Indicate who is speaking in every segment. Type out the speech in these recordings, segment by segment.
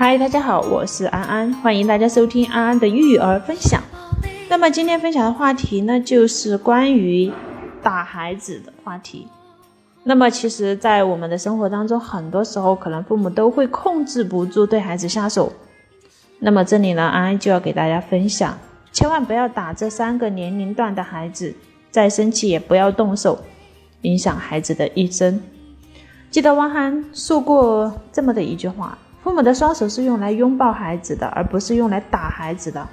Speaker 1: 嗨，大家好，我是安安，欢迎大家收听安安的育儿分享。那么今天分享的话题呢，就是关于打孩子的话题。那么其实，在我们的生活当中，很多时候可能父母都会控制不住对孩子下手。那么这里呢，安安就要给大家分享，千万不要打这三个年龄段的孩子，再生气也不要动手，影响孩子的一生。记得汪涵说过这么的一句话。父母的双手是用来拥抱孩子的，而不是用来打孩子的。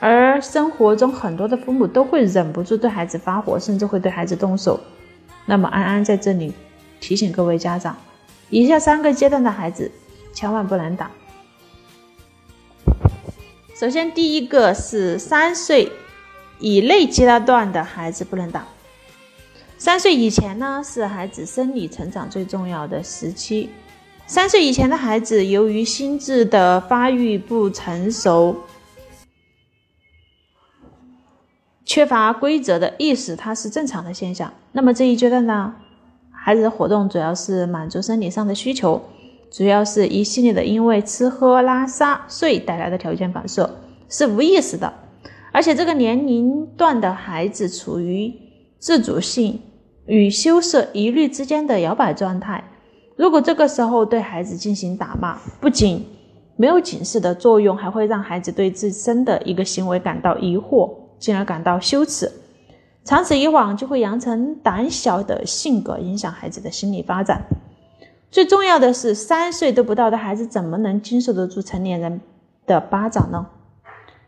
Speaker 1: 而生活中很多的父母都会忍不住对孩子发火，甚至会对孩子动手。那么安安在这里提醒各位家长，以下三个阶段的孩子千万不能打。首先，第一个是三岁以内阶段的孩子不能打。三岁以前呢，是孩子生理成长最重要的时期。三岁以前的孩子，由于心智的发育不成熟，缺乏规则的意识，它是正常的现象。那么这一阶段呢，孩子的活动主要是满足生理上的需求，主要是一系列的因为吃喝拉撒睡带来的条件反射，是无意识的。而且这个年龄段的孩子处于自主性与羞涩疑虑之间的摇摆状态。如果这个时候对孩子进行打骂，不仅没有警示的作用，还会让孩子对自身的一个行为感到疑惑，进而感到羞耻。长此以往，就会养成胆小的性格，影响孩子的心理发展。最重要的是，三岁都不到的孩子怎么能经受得住成年人的巴掌呢？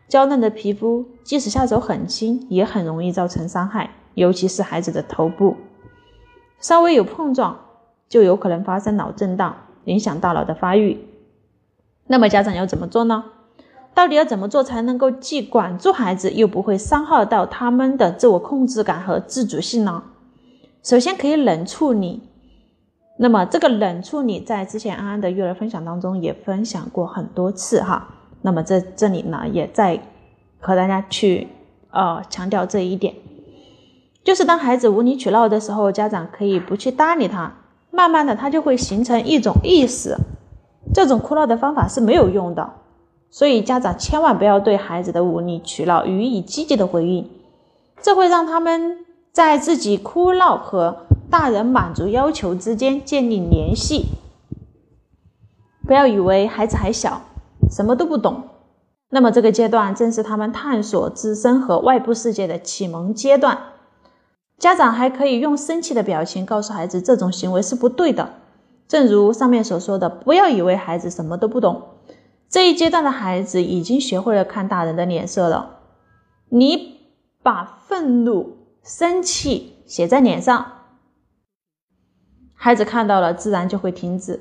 Speaker 1: 娇嫩的皮肤，即使下手很轻，也很容易造成伤害，尤其是孩子的头部，稍微有碰撞。就有可能发生脑震荡，影响大脑的发育。那么家长要怎么做呢？到底要怎么做才能够既管住孩子，又不会伤害到他们的自我控制感和自主性呢？首先可以冷处理。那么这个冷处理在之前安安的育儿分享当中也分享过很多次哈。那么在这里呢，也在和大家去呃强调这一点，就是当孩子无理取闹的时候，家长可以不去搭理他。慢慢的，他就会形成一种意识，这种哭闹的方法是没有用的，所以家长千万不要对孩子的无理取闹予以积极的回应，这会让他们在自己哭闹和大人满足要求之间建立联系。不要以为孩子还小，什么都不懂，那么这个阶段正是他们探索自身和外部世界的启蒙阶段。家长还可以用生气的表情告诉孩子，这种行为是不对的。正如上面所说的，不要以为孩子什么都不懂。这一阶段的孩子已经学会了看大人的脸色了。你把愤怒、生气写在脸上，孩子看到了，自然就会停止。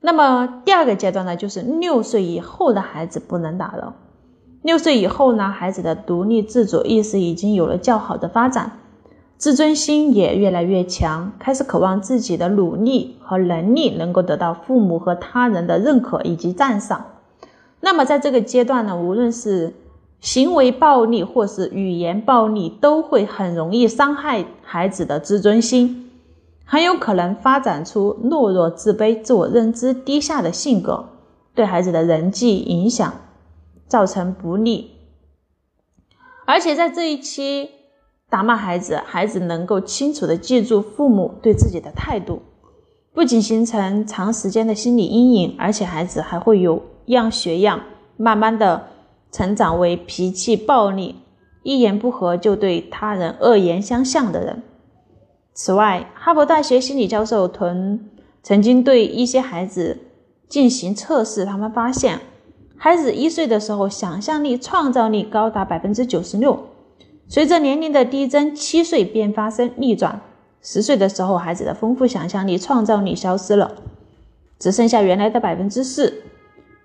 Speaker 1: 那么第二个阶段呢，就是六岁以后的孩子不能打了。六岁以后呢，孩子的独立自主意识已经有了较好的发展。自尊心也越来越强，开始渴望自己的努力和能力能够得到父母和他人的认可以及赞赏。那么，在这个阶段呢，无论是行为暴力或是语言暴力，都会很容易伤害孩子的自尊心，很有可能发展出懦弱、自卑、自我认知低下的性格，对孩子的人际影响造成不利。而且在这一期。打骂孩子，孩子能够清楚的记住父母对自己的态度，不仅形成长时间的心理阴影，而且孩子还会有样学样，慢慢的成长为脾气暴力、一言不合就对他人恶言相向的人。此外，哈佛大学心理教授屯曾经对一些孩子进行测试，他们发现，孩子一岁的时候，想象力、创造力高达百分之九十六。随着年龄的递增，七岁便发生逆转。十岁的时候，孩子的丰富想象力、创造力消失了，只剩下原来的百分之四。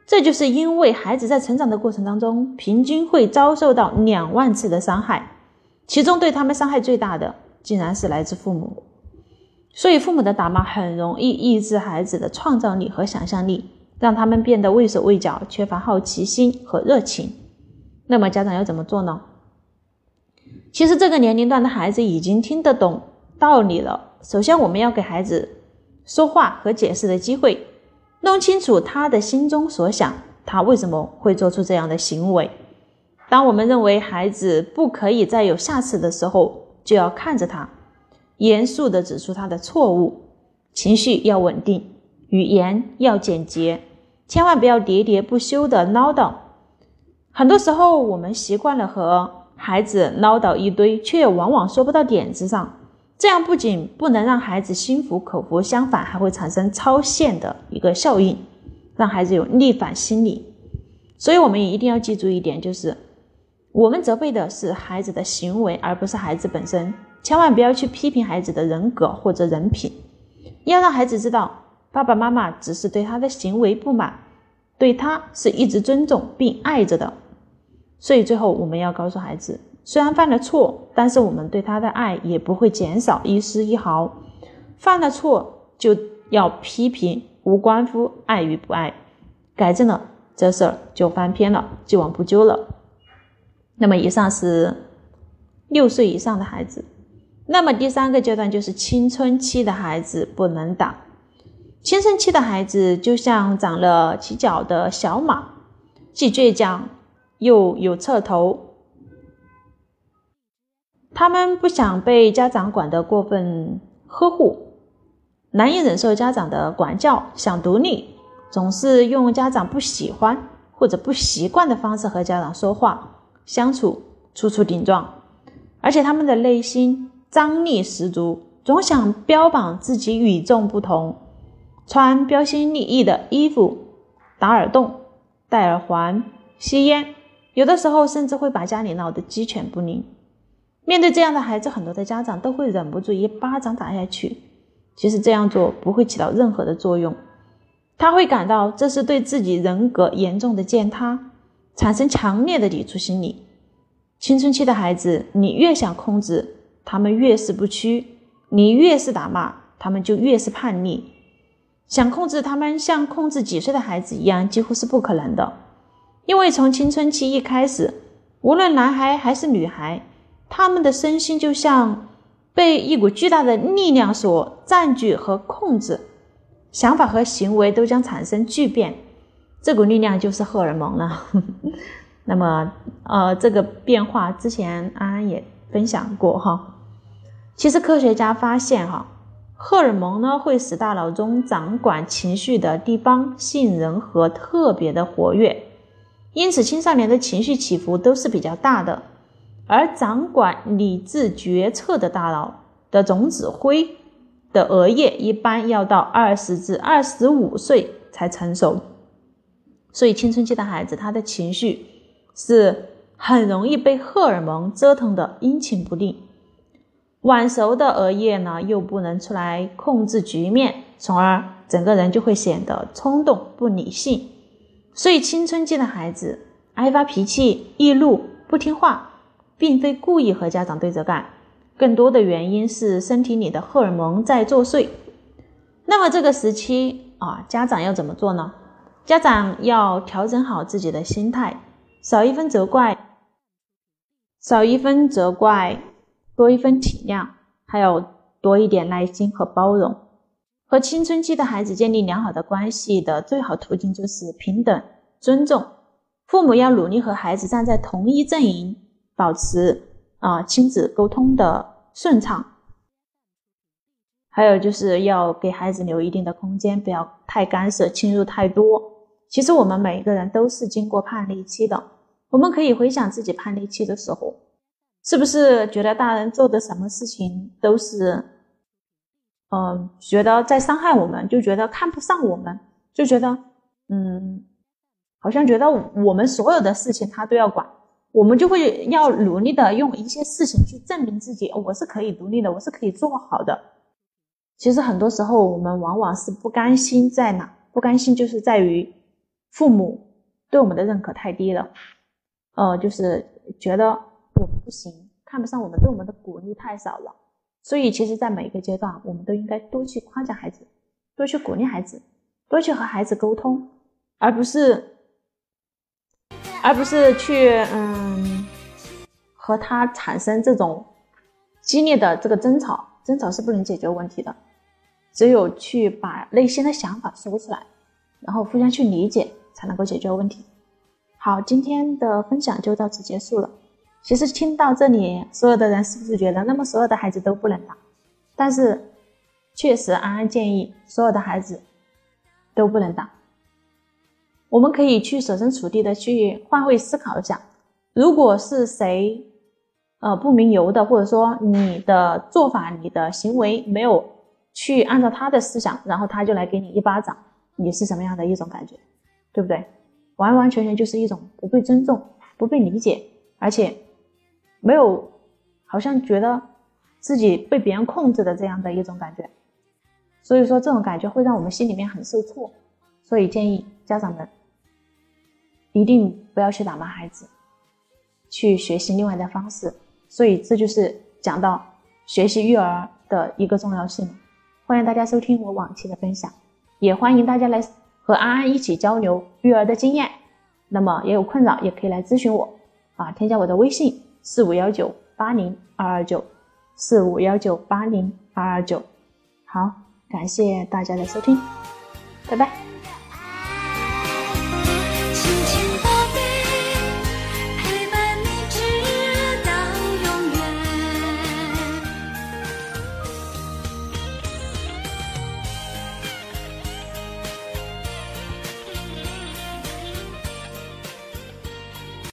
Speaker 1: 这就是因为孩子在成长的过程当中，平均会遭受到两万次的伤害，其中对他们伤害最大的，竟然是来自父母。所以，父母的打骂很容易抑制孩子的创造力和想象力，让他们变得畏手畏脚，缺乏好奇心和热情。那么，家长要怎么做呢？其实这个年龄段的孩子已经听得懂道理了。首先，我们要给孩子说话和解释的机会，弄清楚他的心中所想，他为什么会做出这样的行为。当我们认为孩子不可以再有下次的时候，就要看着他，严肃地指出他的错误，情绪要稳定，语言要简洁，千万不要喋喋不休的唠叨。很多时候，我们习惯了和孩子唠叨一堆，却往往说不到点子上，这样不仅不能让孩子心服口服，相反还会产生超限的一个效应，让孩子有逆反心理。所以，我们也一定要记住一点，就是。我们责备的是孩子的行为，而不是孩子本身。千万不要去批评孩子的人格或者人品，要让孩子知道，爸爸妈妈只是对他的行为不满，对他是一直尊重并爱着的。所以最后我们要告诉孩子，虽然犯了错，但是我们对他的爱也不会减少一丝一毫。犯了错就要批评，无关乎爱与不爱。改正了，这事儿就翻篇了，既往不咎了。那么以上是六岁以上的孩子，那么第三个阶段就是青春期的孩子不能打。青春期的孩子就像长了犄角的小马，既倔强又有侧头。他们不想被家长管得过分呵护，难以忍受家长的管教，想独立，总是用家长不喜欢或者不习惯的方式和家长说话。相处处处顶撞，而且他们的内心张力十足，总想标榜自己与众不同，穿标新立异的衣服，打耳洞、戴耳环、吸烟，有的时候甚至会把家里闹得鸡犬不宁。面对这样的孩子，很多的家长都会忍不住一巴掌打下去。其实这样做不会起到任何的作用，他会感到这是对自己人格严重的践踏。产生强烈的抵触心理。青春期的孩子，你越想控制，他们越是不屈；你越是打骂，他们就越是叛逆。想控制他们，像控制几岁的孩子一样，几乎是不可能的。因为从青春期一开始，无论男孩还是女孩，他们的身心就像被一股巨大的力量所占据和控制，想法和行为都将产生巨变。这股力量就是荷尔蒙了。那么，呃，这个变化之前安安也分享过哈。其实科学家发现哈，荷尔蒙呢会使大脑中掌管情绪的地方杏仁核特别的活跃，因此青少年的情绪起伏都是比较大的。而掌管理智决策的大脑的总指挥的额叶一般要到二十至二十五岁才成熟。所以，青春期的孩子，他的情绪是很容易被荷尔蒙折腾的阴晴不定。晚熟的额叶呢，又不能出来控制局面，从而整个人就会显得冲动不理性。所以，青春期的孩子爱发脾气、易怒、不听话，并非故意和家长对着干，更多的原因是身体里的荷尔蒙在作祟。那么，这个时期啊，家长要怎么做呢？家长要调整好自己的心态，少一分责怪，少一分责怪，多一分体谅，还有多一点耐心和包容。和青春期的孩子建立良好的关系的最好途径就是平等尊重。父母要努力和孩子站在同一阵营，保持啊亲子沟通的顺畅。还有就是要给孩子留一定的空间，不要太干涉、侵入太多。其实我们每一个人都是经过叛逆期的，我们可以回想自己叛逆期的时候，是不是觉得大人做的什么事情都是，嗯，觉得在伤害我们，就觉得看不上我们，就觉得，嗯，好像觉得我们所有的事情他都要管，我们就会要努力的用一些事情去证明自己，我是可以独立的，我是可以做好的。其实很多时候我们往往是不甘心在哪，不甘心就是在于。父母对我们的认可太低了，呃，就是觉得我们不行，看不上我们，对我们的鼓励太少了。所以，其实，在每一个阶段，我们都应该多去夸奖孩子，多去鼓励孩子，多去和孩子沟通，而不是，而不是去嗯和他产生这种激烈的这个争吵。争吵是不能解决问题的，只有去把内心的想法说出来。然后互相去理解，才能够解决问题。好，今天的分享就到此结束了。其实听到这里，所有的人是不是觉得，那么所有的孩子都不能打？但是，确实，安安建议所有的孩子都不能打。我们可以去设身处地的去换位思考一下，如果是谁，呃，不明由的，或者说你的做法、你的行为没有去按照他的思想，然后他就来给你一巴掌，你是什么样的一种感觉？对不对？完完全全就是一种不被尊重、不被理解，而且没有，好像觉得自己被别人控制的这样的一种感觉。所以说，这种感觉会让我们心里面很受挫。所以建议家长们一定不要去打骂孩子，去学习另外的方式。所以这就是讲到学习育儿的一个重要性。欢迎大家收听我往期的分享，也欢迎大家来。和安安一起交流育儿的经验，那么也有困扰也可以来咨询我啊，添加我的微信四五幺九八零二二九四五幺九八零二二九，好，感谢大家的收听，拜拜。